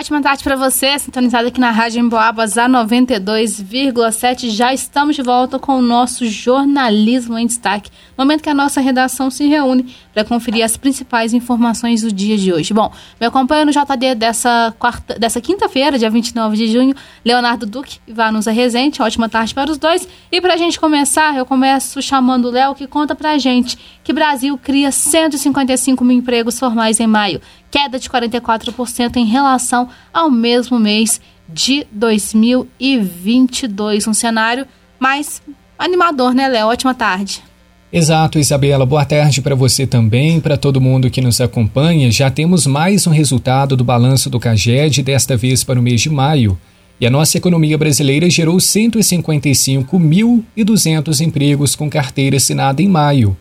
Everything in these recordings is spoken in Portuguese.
Ótima tarde para você, sintonizado aqui na Rádio Emboabas a 92,7. Já estamos de volta com o nosso jornalismo em destaque. Momento que a nossa redação se reúne para conferir as principais informações do dia de hoje. Bom, me acompanha no JD dessa, quarta, dessa quinta-feira, dia 29 de junho, Leonardo Duque e Vanusa Rezende. Ótima tarde para os dois. E para a gente começar, eu começo chamando o Léo, que conta para a gente que Brasil cria 155 mil empregos formais em maio queda de 44% em relação ao mesmo mês de 2022. Um cenário mais animador, né, Léo? Ótima tarde. Exato, Isabela. Boa tarde para você também, para todo mundo que nos acompanha. Já temos mais um resultado do balanço do CAGED, desta vez para o mês de maio. E a nossa economia brasileira gerou 155.200 empregos com carteira assinada em maio.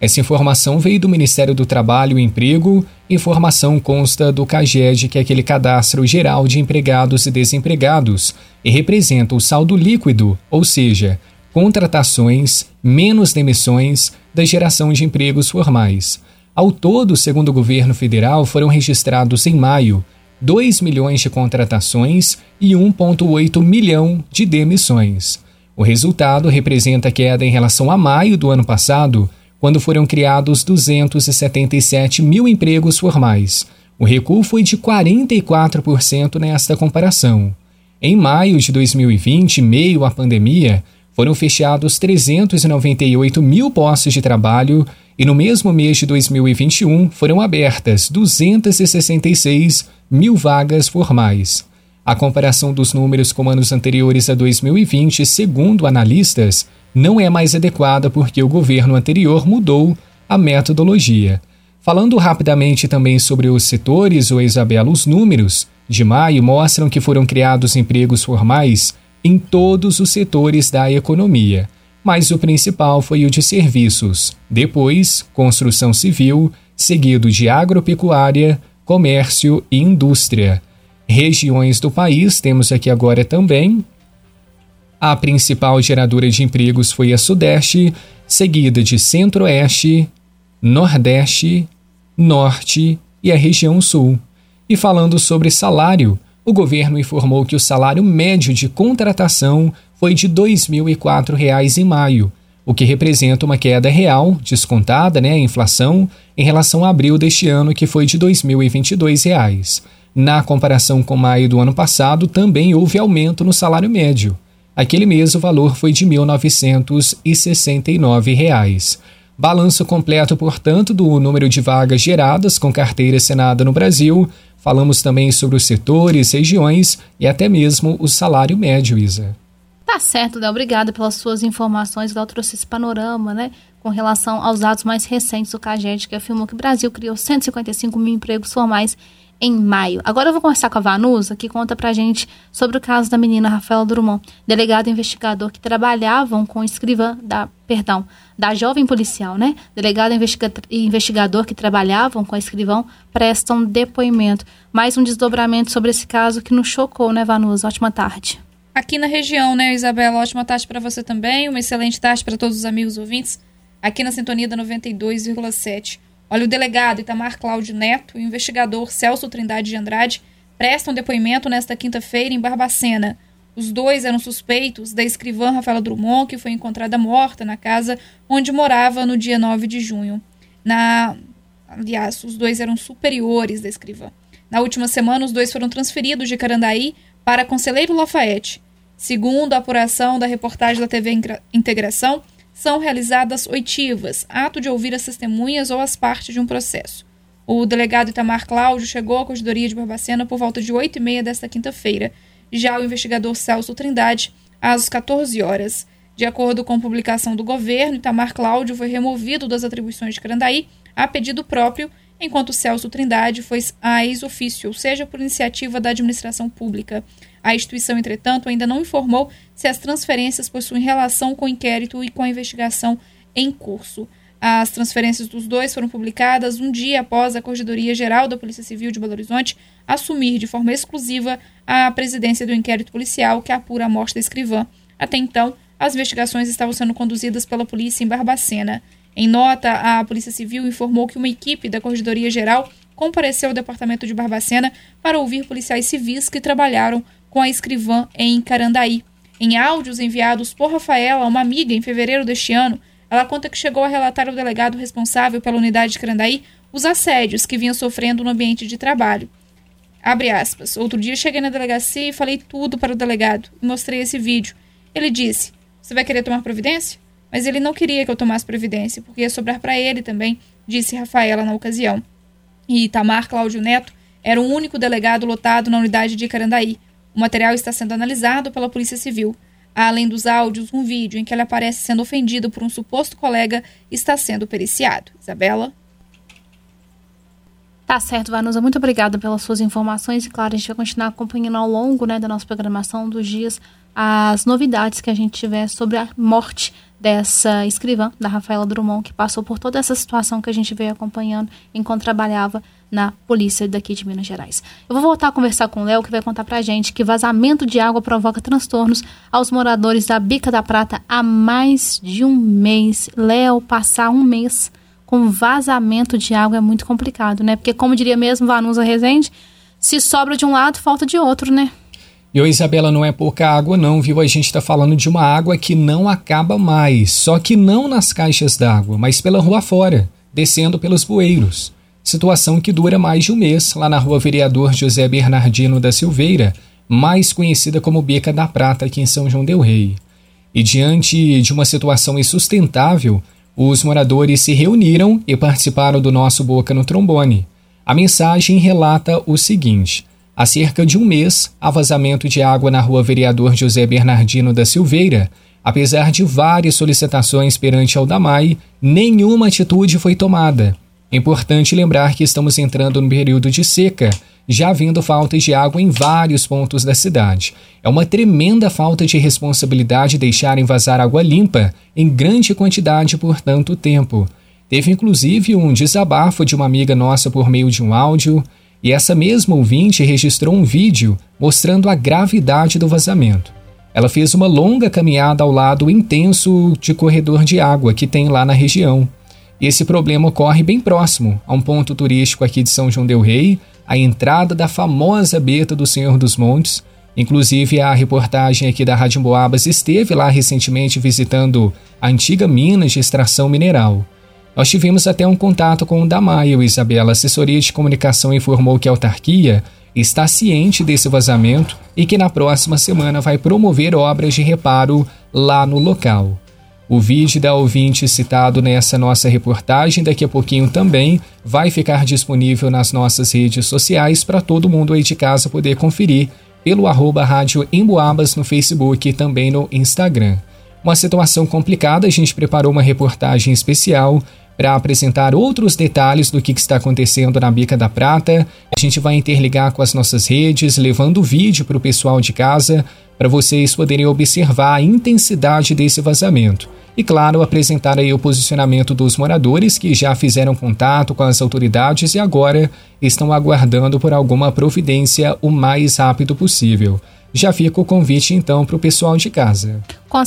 Essa informação veio do Ministério do Trabalho e Emprego. Informação consta do CAGED, que é aquele cadastro geral de empregados e desempregados, e representa o saldo líquido, ou seja, contratações menos demissões da geração de empregos formais. Ao todo, segundo o governo federal, foram registrados em maio 2 milhões de contratações e 1,8 milhão de demissões. O resultado representa queda em relação a maio do ano passado quando foram criados 277 mil empregos formais. O recuo foi de 44% nesta comparação. Em maio de 2020, meio à pandemia, foram fechados 398 mil postos de trabalho e no mesmo mês de 2021 foram abertas 266 mil vagas formais. A comparação dos números com anos anteriores a 2020, segundo analistas, não é mais adequada porque o governo anterior mudou a metodologia. Falando rapidamente também sobre os setores, o Isabela, os números de maio mostram que foram criados empregos formais em todos os setores da economia, mas o principal foi o de serviços, depois construção civil, seguido de agropecuária, comércio e indústria. Regiões do país temos aqui agora também a principal geradora de empregos foi a Sudeste, seguida de Centro-Oeste, Nordeste, Norte e a região Sul. E falando sobre salário, o governo informou que o salário médio de contratação foi de R$ 2.004 em maio, o que representa uma queda real, descontada né, a inflação, em relação a abril deste ano, que foi de R$ 2.022. Na comparação com maio do ano passado, também houve aumento no salário médio. Aquele mês o valor foi de R$ 1.969. Balanço completo, portanto, do número de vagas geradas com carteira assinada no Brasil. Falamos também sobre os setores, regiões e até mesmo o salário médio, Isa. Tá certo, Léo. Obrigada pelas suas informações. Léo trouxe esse panorama, né? Com relação aos dados mais recentes do CAGED, que afirmou que o Brasil criou 155 mil empregos formais em maio. Agora eu vou conversar com a Vanusa, que conta pra gente sobre o caso da menina Rafaela Drummond, delegado investigador que trabalhavam com escrivã da, perdão, da jovem policial, né? Delegado investiga investigador que trabalhavam com a escrivão prestam depoimento. Mais um desdobramento sobre esse caso que nos chocou, né, Vanusa? Ótima tarde. Aqui na região, né, Isabela? Ótima tarde para você também. Uma excelente tarde para todos os amigos ouvintes. Aqui na sintonia da 92,7. Olha, o delegado Itamar Cláudio Neto e o investigador Celso Trindade de Andrade prestam depoimento nesta quinta-feira em Barbacena. Os dois eram suspeitos da escrivã Rafaela Drummond, que foi encontrada morta na casa onde morava no dia 9 de junho. Na, aliás, os dois eram superiores da escrivã. Na última semana, os dois foram transferidos de Carandaí para Conselheiro Lafayette. Segundo a apuração da reportagem da TV Integração, são realizadas oitivas, ato de ouvir as testemunhas ou as partes de um processo. O delegado Itamar Cláudio chegou à Corredoria de Barbacena por volta de 8 e meia desta quinta-feira. Já o investigador Celso Trindade, às 14 horas. De acordo com publicação do governo, Itamar Cláudio foi removido das atribuições de Carandaí a pedido próprio, enquanto Celso Trindade foi a ex-ofício, ou seja, por iniciativa da administração pública. A instituição, entretanto, ainda não informou se as transferências possuem relação com o inquérito e com a investigação em curso. As transferências dos dois foram publicadas um dia após a Corregedoria Geral da Polícia Civil de Belo Horizonte assumir de forma exclusiva a presidência do inquérito policial que apura a morte da escrivã. Até então, as investigações estavam sendo conduzidas pela polícia em Barbacena. Em nota, a Polícia Civil informou que uma equipe da Corregedoria Geral compareceu ao departamento de Barbacena para ouvir policiais civis que trabalharam com a escrivã em Carandaí. Em áudios enviados por Rafaela a uma amiga em fevereiro deste ano, ela conta que chegou a relatar ao delegado responsável pela unidade de Carandaí os assédios que vinha sofrendo no ambiente de trabalho. Abre aspas. Outro dia cheguei na delegacia e falei tudo para o delegado e mostrei esse vídeo. Ele disse: Você vai querer tomar providência? Mas ele não queria que eu tomasse providência, porque ia sobrar para ele também, disse Rafaela na ocasião. E Itamar Cláudio Neto era o único delegado lotado na unidade de Carandaí. O material está sendo analisado pela Polícia Civil. Além dos áudios, um vídeo em que ele aparece sendo ofendido por um suposto colega está sendo periciado. Isabela? Tá certo, Vanusa. Muito obrigada pelas suas informações. E claro, a gente vai continuar acompanhando ao longo né, da nossa programação dos dias as novidades que a gente tiver sobre a morte dessa escrivã, da Rafaela Drummond, que passou por toda essa situação que a gente veio acompanhando enquanto trabalhava na polícia daqui de Minas Gerais. Eu vou voltar a conversar com o Léo, que vai contar pra gente que vazamento de água provoca transtornos aos moradores da Bica da Prata há mais de um mês. Léo, passar um mês com vazamento de água é muito complicado, né? Porque, como diria mesmo Vanusa Rezende, se sobra de um lado, falta de outro, né? E ô Isabela, não é pouca água não, viu? A gente está falando de uma água que não acaba mais, só que não nas caixas d'água, mas pela rua fora, descendo pelos bueiros. Situação que dura mais de um mês lá na rua Vereador José Bernardino da Silveira, mais conhecida como Beca da Prata aqui em São João del Rei. E diante de uma situação insustentável, os moradores se reuniram e participaram do nosso Boca no Trombone. A mensagem relata o seguinte: há cerca de um mês, há vazamento de água na rua Vereador José Bernardino da Silveira. Apesar de várias solicitações perante ao DAMAI, nenhuma atitude foi tomada. Importante lembrar que estamos entrando no período de seca já havendo falta de água em vários pontos da cidade. É uma tremenda falta de responsabilidade deixarem vazar água limpa em grande quantidade por tanto tempo. Teve inclusive um desabafo de uma amiga nossa por meio de um áudio, e essa mesma ouvinte registrou um vídeo mostrando a gravidade do vazamento. Ela fez uma longa caminhada ao lado intenso de corredor de água que tem lá na região. E esse problema ocorre bem próximo a um ponto turístico aqui de São João Del Rei, a entrada da famosa Beta do Senhor dos Montes. Inclusive, a reportagem aqui da Rádio Boabas esteve lá recentemente visitando a antiga mina de extração mineral. Nós tivemos até um contato com o Damaio, Isabela. A assessoria de comunicação informou que a autarquia está ciente desse vazamento e que na próxima semana vai promover obras de reparo lá no local. O vídeo da ouvinte citado nessa nossa reportagem daqui a pouquinho também vai ficar disponível nas nossas redes sociais para todo mundo aí de casa poder conferir pelo arroba Rádio Emboabas no Facebook e também no Instagram. Uma situação complicada, a gente preparou uma reportagem especial para apresentar outros detalhes do que, que, está acontecendo na Bica da Prata. A gente vai interligar com as nossas redes, levando o vídeo para o pessoal de casa para vocês poderem observar a intensidade desse vazamento. E, claro, apresentar aí o posicionamento dos moradores que já fizeram contato com as autoridades e agora estão aguardando por alguma providência o mais rápido possível. Já fica o convite, então, para o pessoal de casa. Com,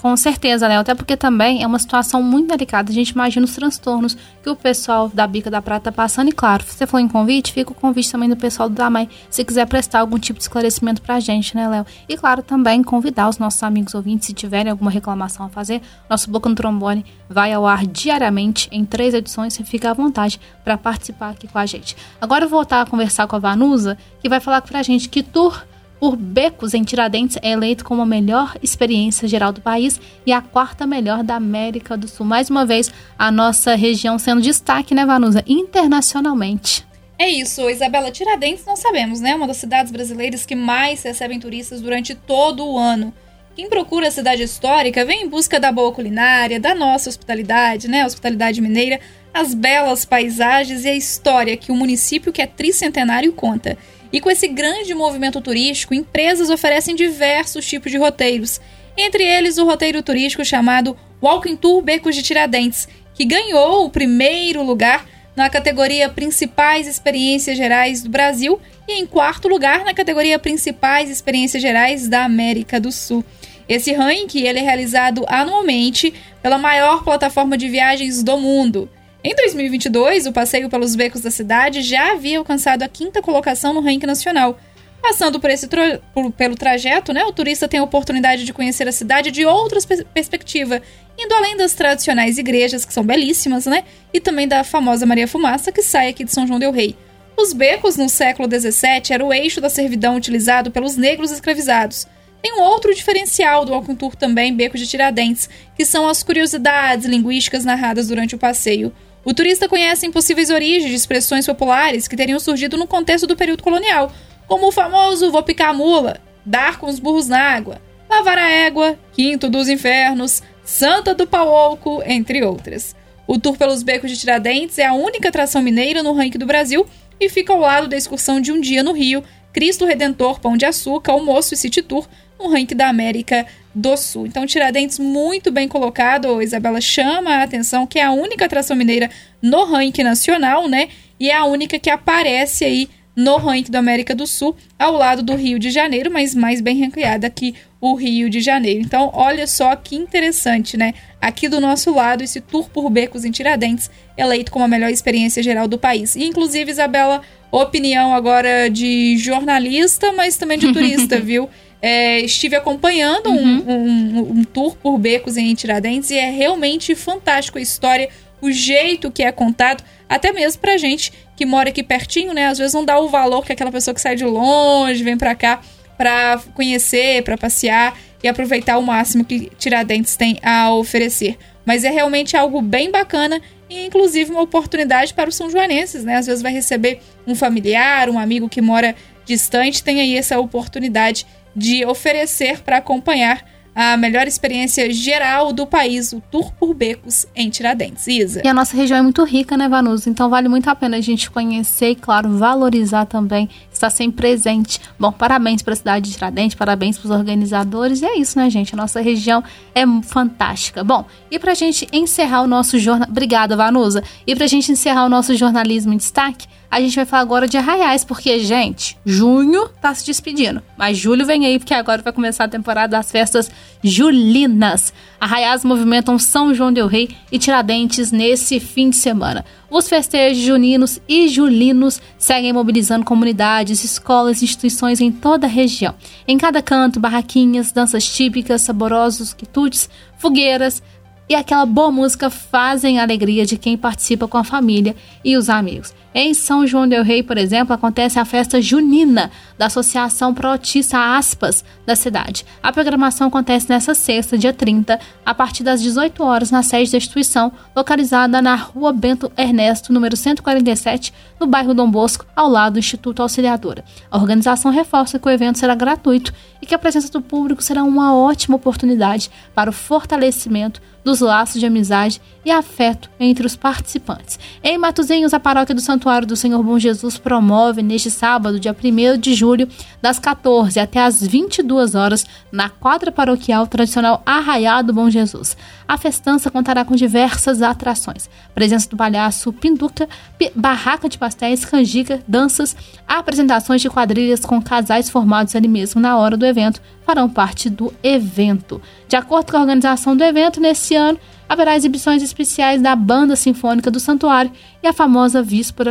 com certeza, Léo. Até porque também é uma situação muito delicada. A gente imagina os transtornos que o pessoal da Bica da Prata está passando. E claro, se você for em convite, fica o convite também do pessoal do Damai, se quiser prestar algum tipo de esclarecimento para a gente, né, Léo? E claro, também convidar os nossos amigos ouvintes, se tiverem alguma reclamação a fazer, nosso Boca no Trombone vai ao ar diariamente em três edições. Você fica à vontade para participar aqui com a gente. Agora eu vou voltar a conversar com a Vanusa, que vai falar para a gente que tour por Becos em Tiradentes é eleito como a melhor experiência geral do país e a quarta melhor da América do Sul. Mais uma vez, a nossa região sendo destaque, né, Vanusa? Internacionalmente. É isso, Isabela. Tiradentes, nós sabemos, né? Uma das cidades brasileiras que mais recebem turistas durante todo o ano. Quem procura a cidade histórica vem em busca da boa culinária, da nossa hospitalidade, né? Hospitalidade mineira, as belas paisagens e a história que o município que é tricentenário conta. E com esse grande movimento turístico, empresas oferecem diversos tipos de roteiros, entre eles o roteiro turístico chamado Walking Tour Becos de Tiradentes, que ganhou o primeiro lugar na categoria Principais Experiências Gerais do Brasil e em quarto lugar na categoria Principais Experiências Gerais da América do Sul. Esse ranking ele é realizado anualmente pela maior plataforma de viagens do mundo. Em 2022, o passeio pelos becos da cidade já havia alcançado a quinta colocação no ranking nacional. Passando por esse tra pelo trajeto, né, o turista tem a oportunidade de conhecer a cidade de outra pers perspectiva, indo além das tradicionais igrejas, que são belíssimas, né, e também da famosa Maria Fumaça, que sai aqui de São João del Rei. Os becos no século XVII era o eixo da servidão utilizado pelos negros escravizados. Tem um outro diferencial do Alcantur também, Beco de Tiradentes, que são as curiosidades linguísticas narradas durante o passeio. O turista conhece impossíveis origens de expressões populares que teriam surgido no contexto do período colonial, como o famoso vou picar a mula, dar com os burros na água, lavar a égua, quinto dos infernos, santa do pauoco, entre outras. O tour pelos becos de Tiradentes é a única atração mineira no ranking do Brasil e fica ao lado da excursão de um dia no Rio, Cristo Redentor, Pão de Açúcar, Almoço e City Tour, no ranking da América do Sul. Então, Tiradentes muito bem colocado, Isabela chama a atenção que é a única atração mineira no ranking nacional, né? E é a única que aparece aí no ranking da América do Sul, ao lado do Rio de Janeiro, mas mais bem ranqueada que o Rio de Janeiro. Então, olha só que interessante, né? Aqui do nosso lado, esse tour por becos em Tiradentes, eleito como a melhor experiência geral do país. E, inclusive, Isabela, opinião agora de jornalista, mas também de turista, viu? É, estive acompanhando uhum. um, um, um, tour por becos em Tiradentes e é realmente fantástico a história, o jeito que é contado, até mesmo pra gente que mora aqui pertinho, né? Às vezes não dá o valor que aquela pessoa que sai de longe, vem pra cá para conhecer, para passear e aproveitar o máximo que Tiradentes tem a oferecer. Mas é realmente algo bem bacana e inclusive uma oportunidade para os são joanenses, né? Às vezes vai receber um familiar, um amigo que mora distante, tem aí essa oportunidade de oferecer para acompanhar a melhor experiência geral do país, o Tour por Becos em Tiradentes. Isa. E a nossa região é muito rica, né, Vanusa? Então vale muito a pena a gente conhecer e, claro, valorizar também, estar sempre presente. Bom, parabéns para a cidade de Tiradentes, parabéns para os organizadores. E é isso, né, gente? A nossa região é fantástica. Bom, e para a gente encerrar o nosso jornal. Obrigada, Vanusa. E para a gente encerrar o nosso jornalismo em destaque, a gente vai falar agora de arraiais, porque, gente, junho tá se despedindo. Mas julho vem aí, porque agora vai começar a temporada das festas julinas. Arraiais movimentam São João del Rei e Tiradentes nesse fim de semana. Os festejos juninos e julinos seguem mobilizando comunidades, escolas e instituições em toda a região. Em cada canto, barraquinhas, danças típicas, saborosos quitutes, fogueiras, e aquela boa música fazem a alegria de quem participa com a família e os amigos. Em São João del Rei, por exemplo, acontece a festa junina da Associação Protista Aspas da cidade. A programação acontece nesta sexta, dia 30, a partir das 18 horas na sede da instituição, localizada na Rua Bento Ernesto, número 147, no bairro Dom Bosco, ao lado do Instituto Auxiliadora. A organização reforça que o evento será gratuito e que a presença do público será uma ótima oportunidade para o fortalecimento dos laços de amizade e afeto entre os participantes. Em Matozinhos, a paróquia do Santuário do Senhor Bom Jesus promove neste sábado, dia 1 de julho, das 14 até as 22 horas, na quadra paroquial tradicional Arraiado Bom Jesus. A festança contará com diversas atrações: presença do palhaço Pinduca, barraca de pastéis, canjica, danças, apresentações de quadrilhas com casais formados ali mesmo na hora do evento farão parte do evento. De acordo com a organização do evento, nesse ano haverá exibições especiais da Banda Sinfônica do Santuário e a famosa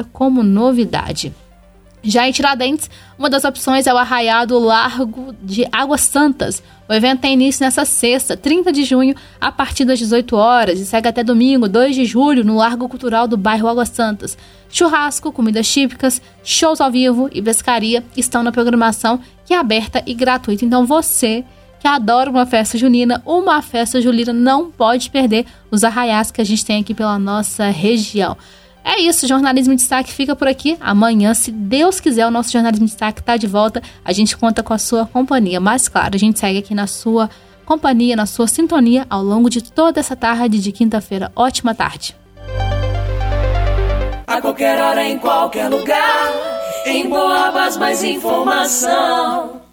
Como novidade. Já em Tiradentes, uma das opções é o Arraiado Largo de Águas Santas. O evento tem início nesta sexta, 30 de junho, a partir das 18 horas e segue até domingo, 2 de julho, no Largo Cultural do bairro Águas Santas. Churrasco, comidas típicas, shows ao vivo e pescaria estão na programação, que é aberta e gratuita. Então você que adora uma festa junina, uma festa julina, não pode perder os arraiais que a gente tem aqui pela nossa região. É isso, Jornalismo em Destaque fica por aqui. Amanhã, se Deus quiser, o nosso Jornalismo em Destaque está de volta. A gente conta com a sua companhia. Mas, claro, a gente segue aqui na sua companhia, na sua sintonia ao longo de toda essa tarde de quinta-feira. Ótima tarde. A qualquer hora, em qualquer lugar, em Boabas, mais informação.